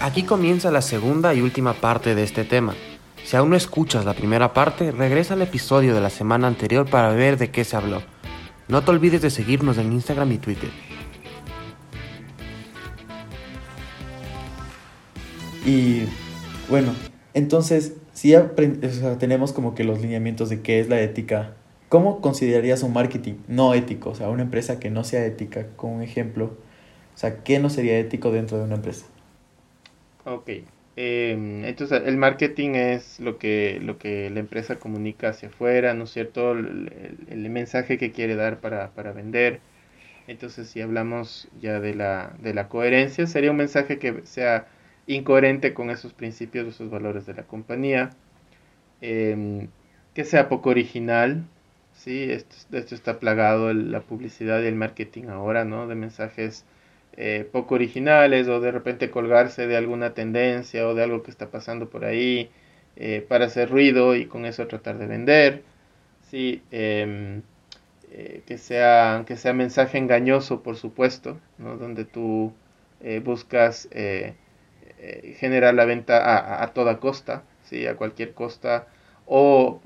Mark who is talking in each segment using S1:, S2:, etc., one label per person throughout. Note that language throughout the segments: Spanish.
S1: Aquí comienza la segunda y última parte de este tema. Si aún no escuchas la primera parte, regresa al episodio de la semana anterior para ver de qué se habló. No te olvides de seguirnos en Instagram y Twitter.
S2: Y bueno, entonces, si ya tenemos como que los lineamientos de qué es la ética, ¿cómo considerarías un marketing no ético? O sea, una empresa que no sea ética, como un ejemplo. O sea, ¿qué no sería ético dentro de una empresa?
S3: Ok. Em, entonces, el marketing es lo que, lo que la empresa comunica hacia afuera, ¿no es cierto? El, el, mensaje que quiere dar para, para, vender. Entonces, si hablamos ya de la, de la coherencia, sería un mensaje que sea incoherente con esos principios, esos valores de la compañía, em, que sea poco original, ¿sí? Esto, esto está plagado la publicidad y el marketing ahora, ¿no? De mensajes eh, poco originales o de repente colgarse de alguna tendencia o de algo que está pasando por ahí eh, para hacer ruido y con eso tratar de vender, ¿sí? Em, eh, que, sea, que sea mensaje engañoso, por supuesto, ¿no? Donde tú buscas eh, generar la venta a, toda costa, ¿sí? a cualquier costa, o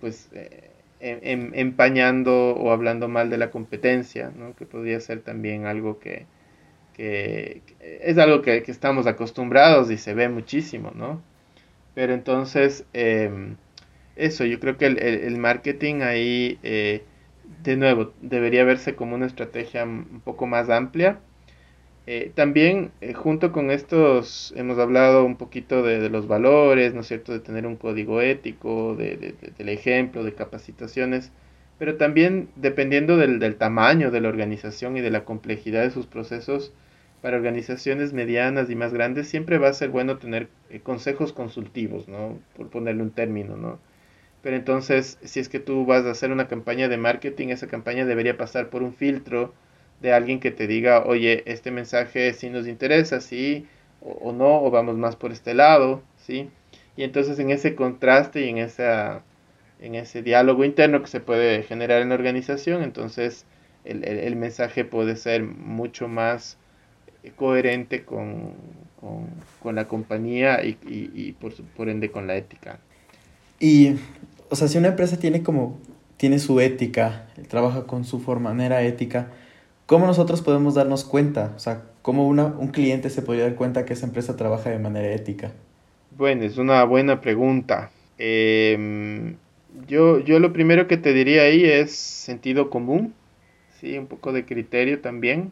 S3: pues eh, em, em, empañando o hablando mal de la competencia, ¿no? que podría ser también algo que, que, es algo que, estamos acostumbrados y se ve muchísimo, ¿no? Pero entonces, em, eso, yo creo que el, el marketing ahí, eh, de nuevo, debería verse como una estrategia un poco más amplia eh, también, eh, junto con estos, hemos hablado un poquito de, los valores, ¿no es cierto?, de tener un código ético, de, del ejemplo, de capacitaciones, pero también dependiendo del, tamaño de la organización y de la complejidad de sus procesos, para organizaciones medianas y más grandes siempre va a ser bueno tener eh, consejos consultivos, ¿no?, por ponerle un término, ¿no? Pero entonces, si es que tú vas a hacer una campaña de marketing, esa campaña debería pasar por un filtro, de alguien que te diga, oye, este mensaje sí nos interesa, sí, o, no, o vamos más por este lado, sí. Y entonces en ese contraste y en, esa, en ese diálogo interno que se puede generar en la organización, entonces el, mensaje puede ser mucho más coherente con, la compañía y, y, por, por ende con la ética.
S2: Y, o sea, si una empresa tiene como, tiene su ética, trabaja con su manera ética, ¿Cómo nosotros podemos darnos cuenta? O sea, ¿cómo una, un cliente se podría dar cuenta que esa empresa trabaja de manera ética?
S3: Bueno, es una buena pregunta. Em, yo, yo lo primero que te diría ahí es sentido común, ¿sí? un poco de criterio también.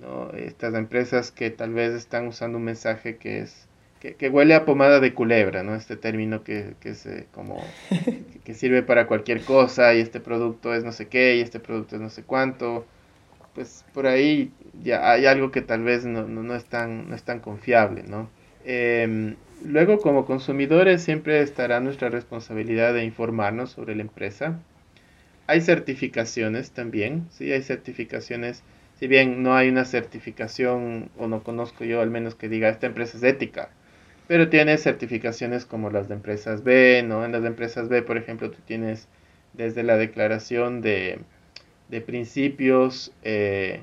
S3: ¿No? Estas empresas que tal vez están usando un mensaje que es que, huele a pomada de culebra, ¿no? Este término que, que es eh, como que sirve para cualquier cosa y este producto es no sé qué y este producto es no sé cuánto pues por ahí ya hay algo que tal vez no, no, es, tan, no es tan confiable, ¿no? Em, luego, como consumidores, siempre estará nuestra responsabilidad de informarnos sobre la empresa. Hay certificaciones también, sí, hay certificaciones, si bien no hay una certificación, o no conozco yo al menos que diga, esta empresa es ética, pero tiene certificaciones como las de empresas B, ¿no? En las de empresas B, por ejemplo, tú tienes desde la declaración de de principios eh,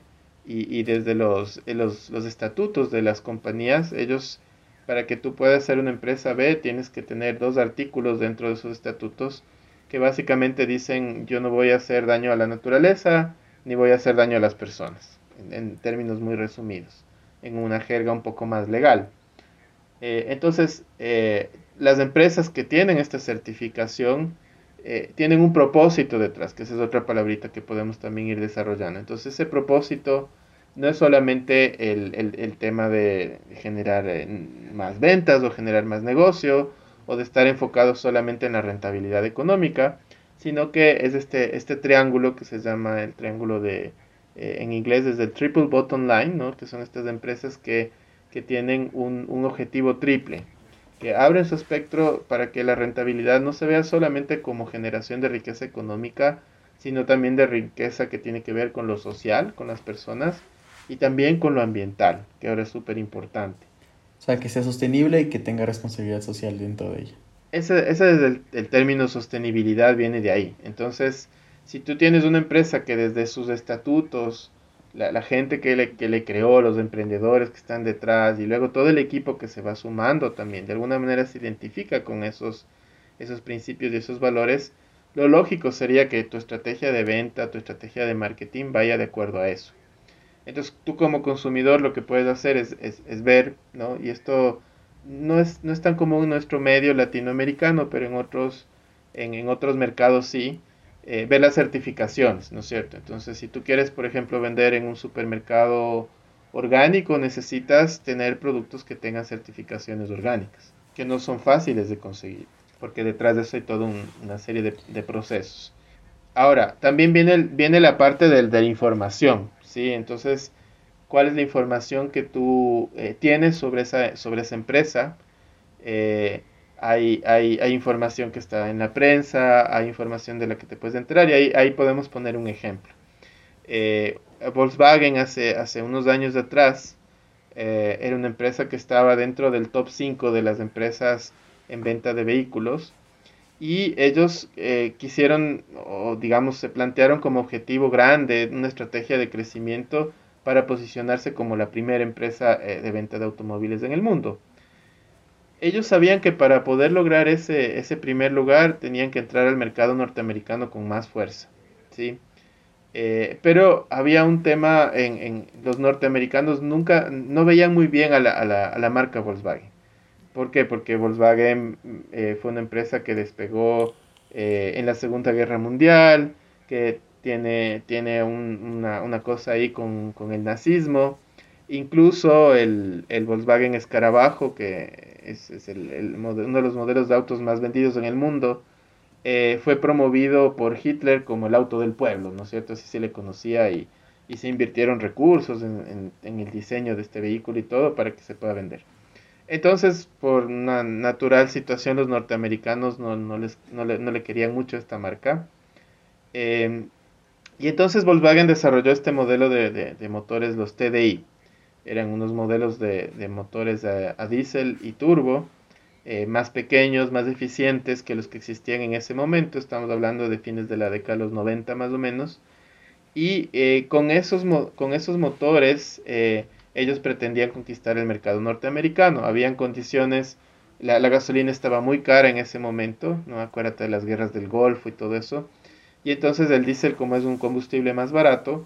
S3: y, desde los, los, los, estatutos de las compañías, ellos, para que tú puedas ser una empresa B, tienes que tener dos artículos dentro de sus estatutos que básicamente dicen yo no voy a hacer daño a la naturaleza ni voy a hacer daño a las personas, en, términos muy resumidos, en una jerga un poco más legal. Eh, entonces, eh, las empresas que tienen esta certificación, eh, tienen un propósito detrás, que esa es otra palabrita que podemos también ir desarrollando. Entonces ese propósito no es solamente el, el, tema de generar más ventas o generar más negocio o de estar enfocado solamente en la rentabilidad económica, sino que es este, este triángulo que se llama el triángulo de, eh, en inglés es el triple bottom line, ¿no? que son estas empresas que, que tienen un, un objetivo triple que abren su espectro para que la rentabilidad no se vea solamente como generación de riqueza económica, sino también de riqueza que tiene que ver con lo social, con las personas y también con lo ambiental, que ahora es súper importante.
S2: O sea, que sea sostenible y que tenga responsabilidad social dentro de ella.
S3: Ese, ese es el, el, término sostenibilidad, viene de ahí. Entonces, si tú tienes una empresa que desde sus estatutos la, gente que le, que le creó, los emprendedores que están detrás y luego todo el equipo que se va sumando también, de alguna manera se identifica con esos, esos principios y esos valores, lo lógico sería que tu estrategia de venta, tu estrategia de marketing vaya de acuerdo a eso. Entonces tú como consumidor lo que puedes hacer es, es, ver, ¿no? Y esto no es, no es tan común en nuestro medio latinoamericano, pero en otros, en, en otros mercados sí, eh, ver las certificaciones, ¿no es cierto? Entonces, si tú quieres, por ejemplo, vender en un supermercado orgánico, necesitas tener productos que tengan certificaciones orgánicas, que no son fáciles de conseguir, porque detrás de eso hay toda una serie de, procesos. Ahora, también viene, viene la parte de, la información, ¿sí? Entonces, ¿cuál es la información que tú eh, tienes sobre esa, sobre esa empresa? Eh, hay, hay, hay, información que está en la prensa, hay información de la que te puedes enterar y ahí, ahí podemos poner un ejemplo. Eh, Volkswagen hace, hace unos años atrás eh, era una empresa que estaba dentro del top 5 de las empresas en venta de vehículos y ellos quisieron, o digamos, se plantearon como objetivo grande una estrategia de crecimiento para posicionarse como la primera empresa de venta de automóviles en el mundo ellos sabían que para poder lograr ese, ese primer lugar tenían que entrar al mercado norteamericano con más fuerza, ¿sí? Eh, pero había un tema en, en, los norteamericanos nunca no veían muy bien a la, a la, a la marca Volkswagen. ¿Por qué? Porque Volkswagen eh, fue una empresa que despegó eh, en la Segunda Guerra Mundial, que tiene, tiene un, una, una, cosa ahí con, con el nazismo. Incluso el, el Volkswagen Escarabajo, que es, el, uno de los modelos de autos más vendidos en el mundo, eh, fue promovido por Hitler como el auto del pueblo, ¿no es cierto? Así se le conocía y, y se invirtieron recursos en, en, el diseño de este vehículo y todo para que se pueda vender. Entonces, por una natural situación, los norteamericanos no, no, les, no, le, no le, querían mucho esta marca. Eh, y entonces Volkswagen desarrolló este modelo de, de, de motores, los TDI, eran unos modelos de, motores a, diésel y turbo, eh, más pequeños, más eficientes que los que existían en ese momento, estamos hablando de fines de la década de los 90 más o menos, y eh, con, esos con esos motores eh, ellos pretendían conquistar el mercado norteamericano, habían condiciones, la, la, gasolina estaba muy cara en ese momento, no acuérdate de las guerras del Golfo y todo eso, y entonces el diésel como es un combustible más barato,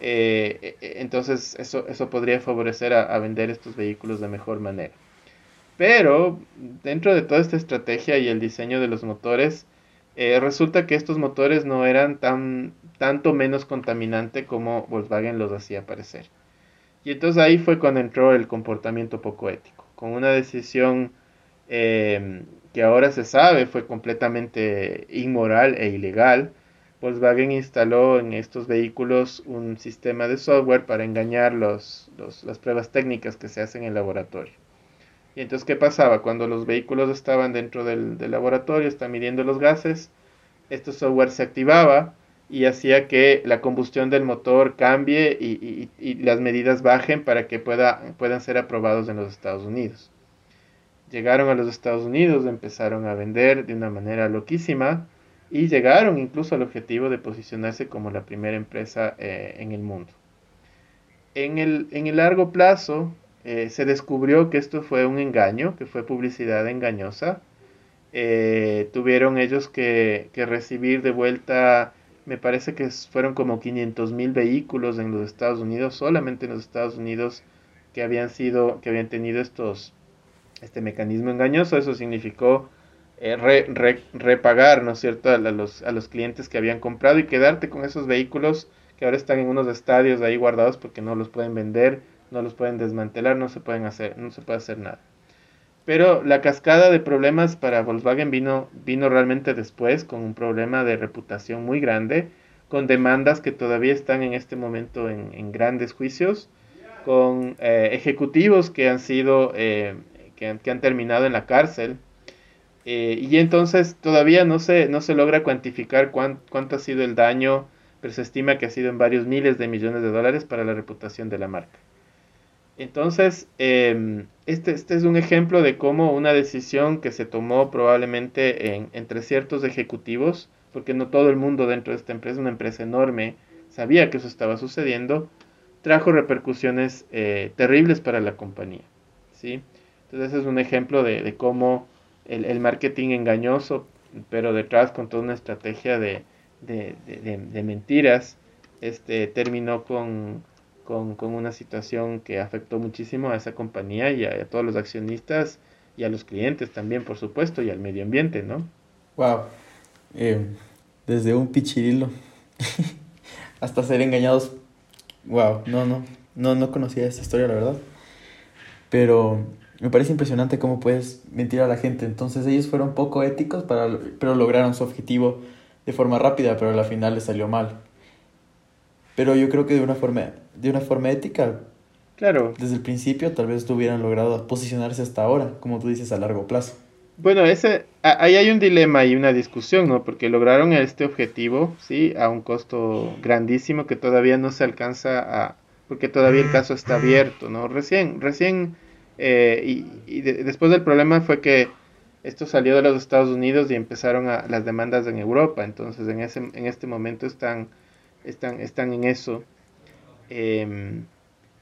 S3: eh, eh, entonces eso, eso podría favorecer a, vender estos vehículos de mejor manera. Pero dentro de toda esta estrategia y el diseño de los motores, eh, resulta que estos motores no eran tan, tanto menos contaminante como Volkswagen los hacía parecer. Y entonces ahí fue cuando entró el comportamiento poco ético, con una decisión que ahora se sabe fue completamente inmoral e ilegal, Volkswagen instaló en estos vehículos un sistema de software para engañar los, las pruebas técnicas que se hacen en el laboratorio. Y entonces, ¿qué pasaba? Cuando los vehículos estaban dentro del, laboratorio, están midiendo los gases, este software se activaba y hacía que la combustión del motor cambie y, las medidas bajen para que pueda, puedan ser aprobados en los Estados Unidos. Llegaron a los Estados Unidos, empezaron a vender de una manera loquísima y llegaron incluso al objetivo de posicionarse como la primera empresa eh, en el mundo. En el, en el largo plazo eh, se descubrió que esto fue un engaño, que fue publicidad engañosa. Eh, tuvieron ellos que, que, recibir de vuelta, me parece que fueron como 500 mil vehículos en los Estados Unidos, solamente en los Estados Unidos que habían sido, que habían tenido estos, este mecanismo engañoso. Eso significó eh, repagar, ¿no es cierto?, a los, a los clientes que habían comprado y quedarte con esos vehículos que ahora están en unos estadios ahí guardados porque no los pueden vender, no los pueden desmantelar, no se pueden hacer, no se puede hacer nada. Pero la cascada de problemas para Volkswagen vino, vino realmente después, con un problema de reputación muy grande, con demandas que todavía están en este momento en, grandes juicios, con eh, ejecutivos que han sido, eh, que, que han terminado en la cárcel, eh, y entonces todavía no se, no se logra cuantificar cuánto ha sido el daño, pero se estima que ha sido en varios miles de millones de dólares para la reputación de la marca. Entonces, em, este, este, es un ejemplo de cómo una decisión que se tomó probablemente entre ciertos ejecutivos, porque no todo el mundo dentro de esta empresa, una empresa enorme, sabía que eso estaba sucediendo, trajo repercusiones eh, terribles para la compañía. ¿sí? Entonces es un ejemplo de, cómo el, marketing engañoso, pero detrás con toda una estrategia de, mentiras, este, terminó con, una situación que afectó muchísimo a esa compañía y a, todos los accionistas y a los clientes también, por supuesto, y al medio ambiente, ¿no?
S2: Wow. Eh, desde un pichirilo hasta ser engañados. Wow, no, no, no, no conocía esa historia, la verdad. Pero me parece impresionante cómo puedes mentir a la gente. Entonces ellos fueron poco éticos, para, pero lograron su objetivo de forma rápida, pero al final les salió mal. Pero yo creo que de una forma, de una forma ética,
S3: claro.
S2: desde el principio tal vez hubieran logrado posicionarse hasta ahora, como tú dices, a largo plazo.
S3: Bueno, ese, ahí hay un dilema y una discusión, ¿no? Porque lograron este objetivo, ¿sí? A un costo grandísimo que todavía no se alcanza a... Porque todavía el caso está abierto, ¿no? Recién, recién eh, y, después del problema fue que esto salió de los Estados Unidos y empezaron a, las demandas en Europa. Entonces en, ese, en este momento están, están, están en eso. Em,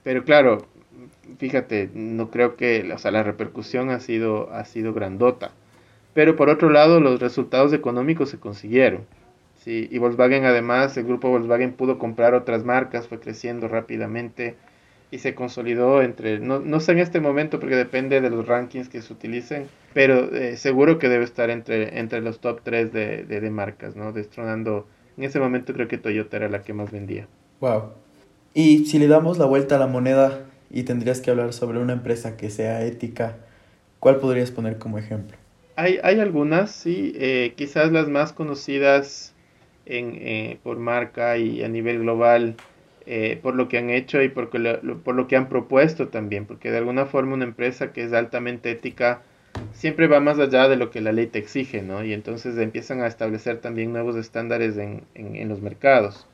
S3: pero claro, fíjate, no creo que, o sea, la repercusión ha sido, ha sido grandota. Pero por otro lado, los resultados económicos se consiguieron. ¿sí? Y Volkswagen además, el grupo Volkswagen pudo comprar otras marcas, fue creciendo rápidamente y se consolidó entre, no, no sé en este momento porque depende de los rankings que se utilicen, pero eh, seguro que debe estar entre, entre los top 3 de, de, marcas, ¿no? Destronando, en ese momento creo que Toyota era la que más vendía.
S2: Wow. Y si le damos la vuelta a la moneda y tendrías que hablar sobre una empresa que sea ética, ¿cuál podrías poner como ejemplo?
S3: Hay, hay algunas, sí, eh, quizás las más conocidas en, eh, por marca y a nivel global eh, por lo que han hecho y por, lo, por lo que han propuesto también, porque de alguna forma una empresa que es altamente ética siempre va más allá de lo que la ley te exige, ¿no? Y entonces empiezan a establecer también nuevos estándares en, en, los mercados.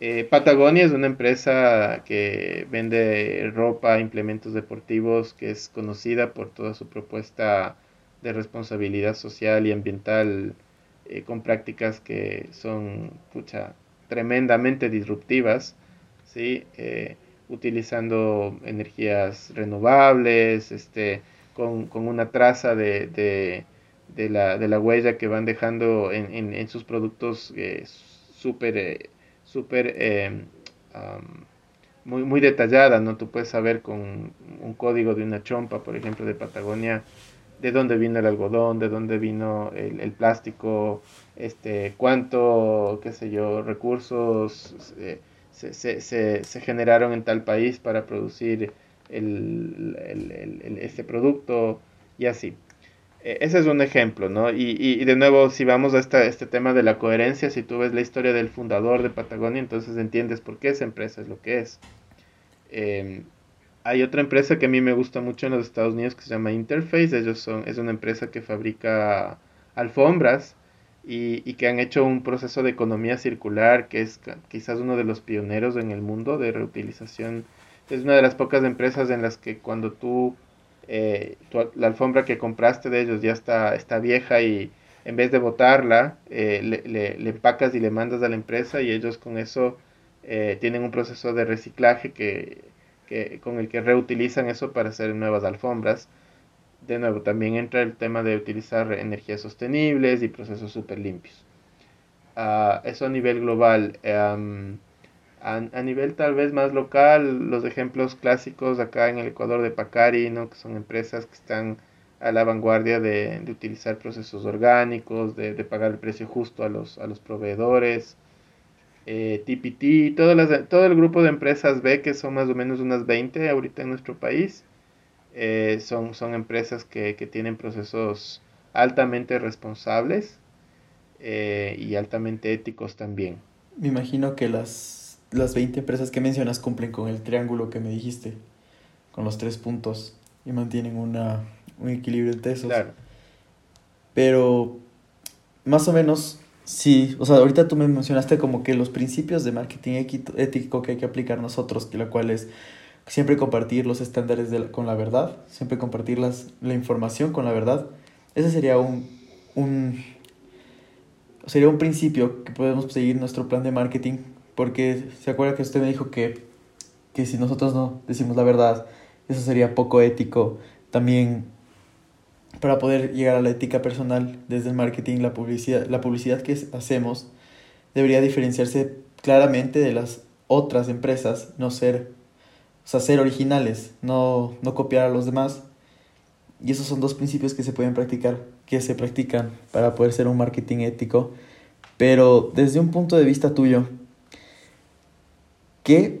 S3: Eh, Patagonia es una empresa que vende ropa, implementos deportivos, que es conocida por toda su propuesta de responsabilidad social y ambiental eh, con prácticas que son pucha, tremendamente disruptivas ¿sí? Eh, utilizando energías renovables, este, con, una traza de, de, la, de, la, huella que van dejando en, en, sus productos eh, súper eh, super, em, muy, muy detallada, ¿no? Tú puedes saber con un código de una chompa, por ejemplo, de Patagonia, de dónde vino el algodón, de dónde vino el, el plástico, este, cuánto, qué sé yo, recursos se, se, se, generaron en tal país para producir el, el, este producto y así. E, ese es un ejemplo, ¿no? Y, y, de nuevo, si vamos a esta, este tema de la coherencia, si tú ves la historia del fundador de Patagonia, entonces entiendes por qué esa empresa es lo que es. Em, hay otra empresa que a mí me gusta mucho en los Estados Unidos que se llama Interface. Ellos son, es una empresa que fabrica alfombras y, que han hecho un proceso de economía circular que es quizás uno de los pioneros en el mundo de reutilización. Es una de las pocas empresas en las que cuando tú, eh, la alfombra que compraste de ellos ya está, está vieja y en vez de botarla, eh, le, le, empacas y le mandas a la empresa y ellos con eso eh, tienen un proceso de reciclaje que, que, con el que reutilizan eso para hacer nuevas alfombras de nuevo, también entra el tema de utilizar energías sostenibles y procesos súper limpios. Eso a nivel global. a, nivel tal vez más local, los ejemplos clásicos acá en el Ecuador de Pacari, ¿no? que son empresas que están a la vanguardia de, utilizar procesos orgánicos, de, pagar el precio justo a los, a los proveedores. Eh, TPT, todo, las, todo el grupo de empresas B, que son más o menos unas 20 ahorita en nuestro país, eh, son, son empresas que, tienen procesos altamente responsables eh, y altamente éticos también.
S2: Me imagino que las, las 20 empresas que mencionas cumplen con el triángulo que me dijiste, con los tres puntos, y mantienen una, un equilibrio entre esos. Claro. Pero, más o menos, sí, o sea, ahorita tú me mencionaste como que los principios de marketing ético que hay que aplicar nosotros, que la cual es siempre compartir los estándares con la verdad, siempre compartir las, la información con la verdad. Ese sería un, un, sería un principio que podemos seguir nuestro plan de marketing, porque se acuerda que usted me dijo que que si nosotros no decimos la verdad, eso sería poco ético. También para poder llegar a la ética personal desde el marketing, la publicidad, la publicidad que hacemos debería diferenciarse claramente de las otras empresas, no ser, o sea, ser originales, no, no copiar a los demás. Y esos son dos principios que se pueden practicar, que se practican para poder ser un marketing ético. Pero desde un punto de vista tuyo, ¿qué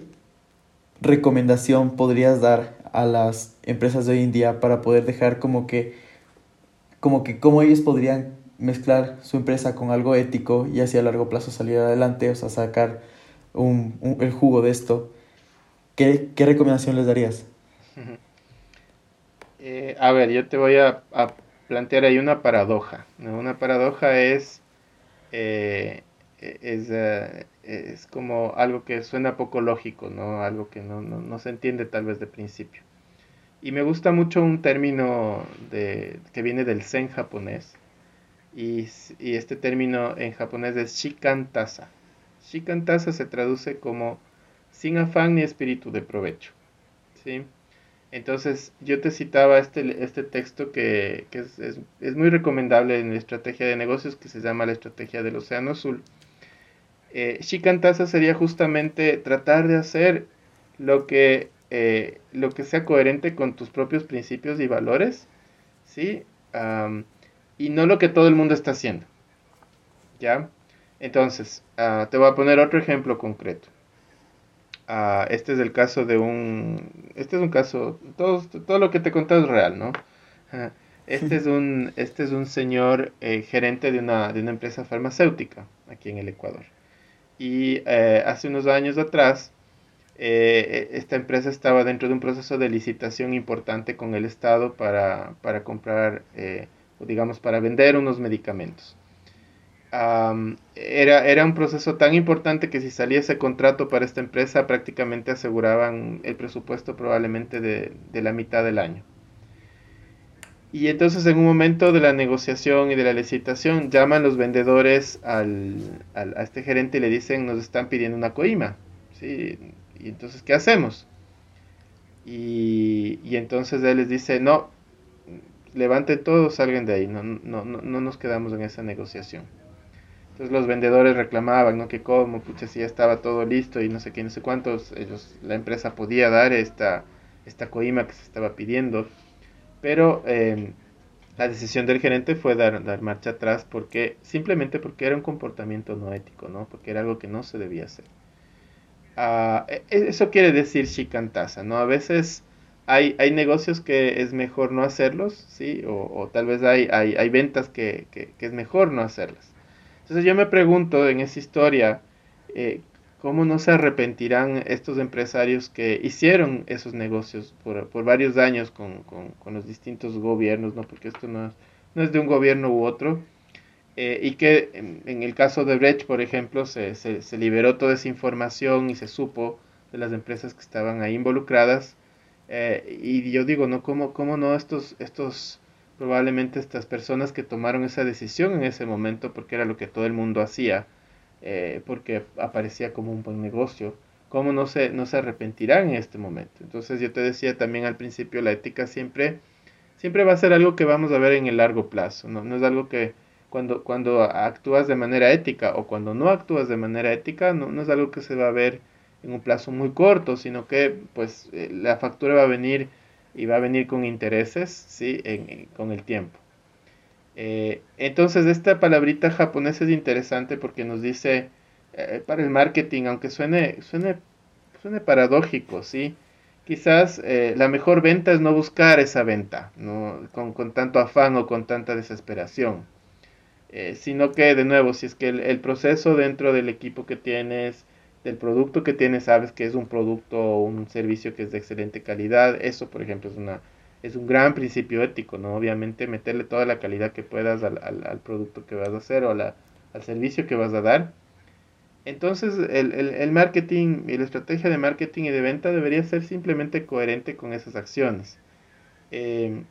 S2: recomendación podrías dar a las empresas de hoy en día para poder dejar como que como que cómo ellos podrían mezclar su empresa con algo ético y así a largo plazo salir adelante, o sea, sacar un, el jugo de esto, ¿qué, recomendación les darías?
S3: Eh, a ver, yo te voy a, plantear ahí una paradoja. Una paradoja es, eh, es, uh, es, como algo que suena poco lógico, ¿no? algo que no, no, no se entiende tal vez de principio. Y me gusta mucho un término de, que viene del zen japonés. Y, y este término en japonés es shikantasa. Shikantasa se traduce como sin afán ni espíritu de provecho. ¿sí? Entonces, yo te citaba este, este texto que, que es, es, es, muy recomendable en la estrategia de negocios que se llama la estrategia del Océano Azul. Eh, sería justamente tratar de hacer lo que eh, lo que sea coherente con tus propios principios y valores, ¿sí? Y no lo que todo el mundo está haciendo, ¿ya? Entonces, uh, te voy a poner otro ejemplo concreto. Uh, este es el caso de un... Este es un caso... Todo, todo lo que te contado es real, ¿no? Uh, este, es un, este es un señor eh, gerente de una, de una empresa farmacéutica aquí en el Ecuador. Y eh, hace unos años atrás eh, esta empresa estaba dentro de un proceso de licitación importante con el Estado para, para comprar, eh, digamos, para vender unos medicamentos. Um, era, era un proceso tan importante que si salía ese contrato para esta empresa prácticamente aseguraban el presupuesto probablemente de, de la mitad del año. Y entonces en un momento de la negociación y de la licitación llaman los vendedores al, al, a este gerente y le dicen nos están pidiendo una coima. ¿sí? Y entonces, ¿qué hacemos? Y, y entonces él les dice, no, levanten todos, salgan de ahí, no, no, no, no nos quedamos en esa negociación. Entonces los vendedores reclamaban, ¿no? Que cómo, pucha, si ya estaba todo listo y no sé qué, no sé cuántos, ellos, la empresa podía dar esta, esta coima que se estaba pidiendo. Pero eh, la decisión del gerente fue dar, dar marcha atrás porque, simplemente porque era un comportamiento no ético, ¿no? Porque era algo que no se debía hacer. Uh, eso quiere decir shikantaza, ¿no? A veces hay, hay negocios que es mejor no hacerlos, ¿sí? O, o tal vez hay, hay, hay ventas que, que, que, es mejor no hacerlas. Entonces yo me pregunto en esa historia, eh, ¿cómo no se arrepentirán estos empresarios que hicieron esos negocios por, por varios años con, con, los distintos gobiernos, ¿no? Porque esto no es, no es de un gobierno u otro eh, y que en, en, el caso de Brecht, por ejemplo, se, se, se, liberó toda esa información y se supo de las empresas que estaban ahí involucradas. Eh, y yo digo, ¿no? ¿Cómo, ¿Cómo no estos, estos, probablemente estas personas que tomaron esa decisión en ese momento, porque era lo que todo el mundo hacía, eh, porque aparecía como un buen negocio, cómo no se, no se arrepentirán en este momento? Entonces yo te decía también al principio, la ética siempre, siempre va a ser algo que vamos a ver en el largo plazo, no, no es algo que cuando, cuando actúas de manera ética o cuando no actúas de manera ética, no, no, es algo que se va a ver en un plazo muy corto, sino que pues eh, la factura va a venir y va a venir con intereses, ¿sí? En, con el tiempo. Eh, entonces esta palabrita japonesa es interesante porque nos dice, eh, para el marketing, aunque suene, suene, suene paradójico, ¿sí? Quizás eh, la mejor venta es no buscar esa venta, ¿no? Con, con tanto afán o con tanta desesperación sino que de nuevo, si es que el, el, proceso dentro del equipo que tienes, del producto que tienes, sabes que es un producto o un servicio que es de excelente calidad, eso por ejemplo es, una, es un gran principio ético, ¿no? Obviamente meterle toda la calidad que puedas al, al, al producto que vas a hacer o la, al servicio que vas a dar. Entonces el, el, el, marketing y la estrategia de marketing y de venta debería ser simplemente coherente con esas acciones. Eh,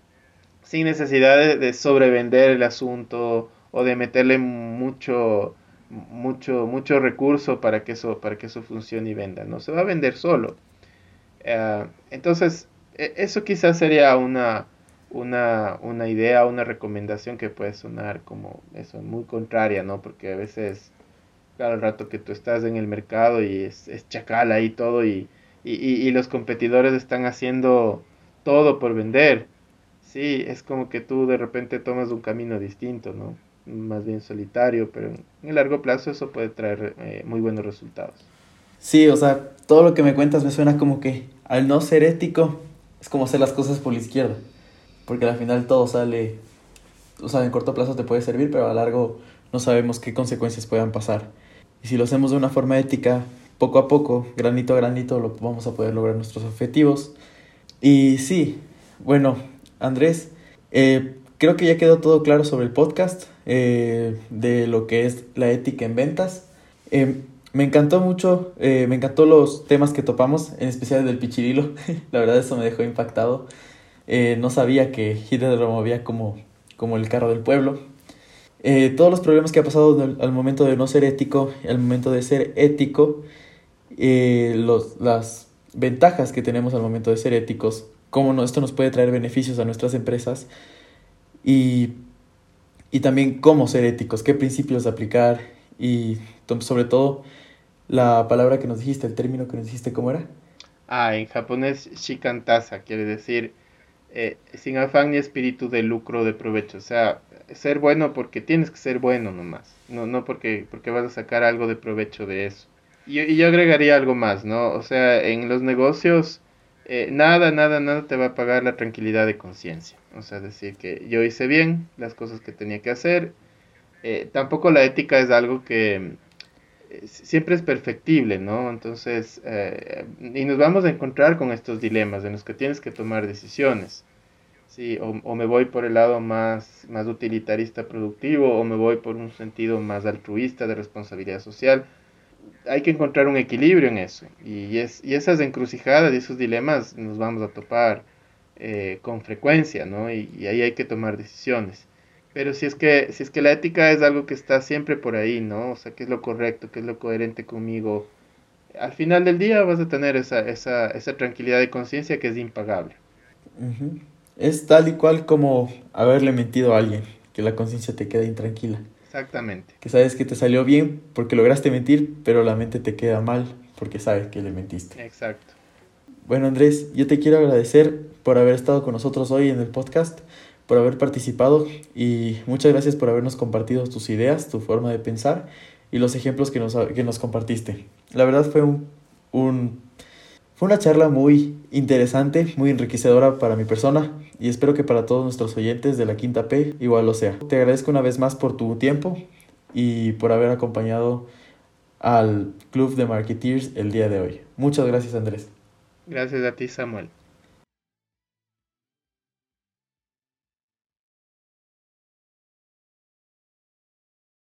S3: sin necesidad de, de sobrevender el asunto o de meterle mucho mucho mucho recurso para que eso para que eso funcione y venda no se va a vender solo Eh, entonces, e, eso quizás sería una, una, una idea, una recomendación que puede sonar como eso, muy contraria, ¿no? Porque a veces, claro, el rato que tú estás en el mercado y es, es chacal ahí todo y, y, y, los competidores están haciendo todo por vender, sí, es como que tú de repente tomas un camino distinto, ¿no? Más bien solitario, pero en el largo plazo eso puede traer eh, muy buenos resultados.
S2: Sí, o sea, todo lo que me cuentas me suena como que al no ser ético es como hacer las cosas por la izquierda. Porque al final todo sale, o sea, en corto plazo te puede servir, pero a largo no sabemos qué consecuencias puedan pasar. Y si lo hacemos de una forma ética, poco a poco, granito a granito, lo, vamos a poder lograr nuestros objetivos. Y sí, bueno, Andrés, eh, creo que ya quedó todo claro sobre el podcast, eh, de lo que es la ética en ventas. Eh, me encantó mucho, eh, me encantó los temas que topamos, en especial del pichirilo. la verdad eso me dejó impactado. Eh, no sabía que Hitler lo movía como, como el carro del pueblo. Eh, todos los problemas que ha pasado al, momento de no ser ético, al momento de ser ético, los, las ventajas que tenemos al momento de ser éticos, cómo esto nos puede traer beneficios a nuestras empresas y, y también cómo ser éticos, qué principios aplicar y sobre todo la palabra que nos dijiste, el término que nos dijiste, ¿cómo era?
S3: Ah, en japonés shikantasa, quiere decir eh, sin afán ni espíritu de lucro de provecho. O sea, ser bueno porque tienes que ser bueno nomás, no, no porque, porque vas a sacar algo de provecho de eso. Y, y yo agregaría algo más, ¿no? O sea, en los negocios, eh, nada, nada, nada te va a pagar la tranquilidad de conciencia. O sea, decir que yo hice bien las cosas que tenía que hacer. Eh, tampoco la ética es algo que siempre es perfectible, ¿no? Entonces, eh, y nos vamos a encontrar con estos dilemas en los que tienes que tomar decisiones. Sí, o, me voy por el lado más, más utilitarista productivo o me voy por un sentido más altruista de responsabilidad social. Hay que encontrar un equilibrio en eso. Y, es, y esas encrucijadas y esos dilemas nos vamos a topar eh, con frecuencia, ¿no? y ahí hay que tomar decisiones. Pero si es que si es que la ética es algo que está siempre por ahí, ¿no? O sea, qué es lo correcto, qué es lo coherente conmigo. Al final del día vas a tener esa, esa, esa tranquilidad de conciencia que es impagable.
S2: Es tal y cual como haberle mentido a alguien, que la conciencia te queda intranquila.
S3: Exactamente.
S2: Que sabes que te salió bien porque lograste mentir, pero la mente te queda mal porque sabes que le mentiste.
S3: Exacto.
S2: Bueno, Andrés, yo te quiero agradecer por haber estado con nosotros hoy en el podcast por haber participado y muchas gracias por habernos compartido tus ideas, tu forma de pensar y los ejemplos que nos, que nos compartiste. La verdad fue un, un, fue una charla muy interesante, muy enriquecedora para mi persona y espero que para todos nuestros oyentes de la Quinta P igual lo sea. Te agradezco una vez más por tu tiempo y por haber acompañado al Club de Marketeers el día de hoy. Muchas gracias Andrés.
S3: Gracias a ti Samuel.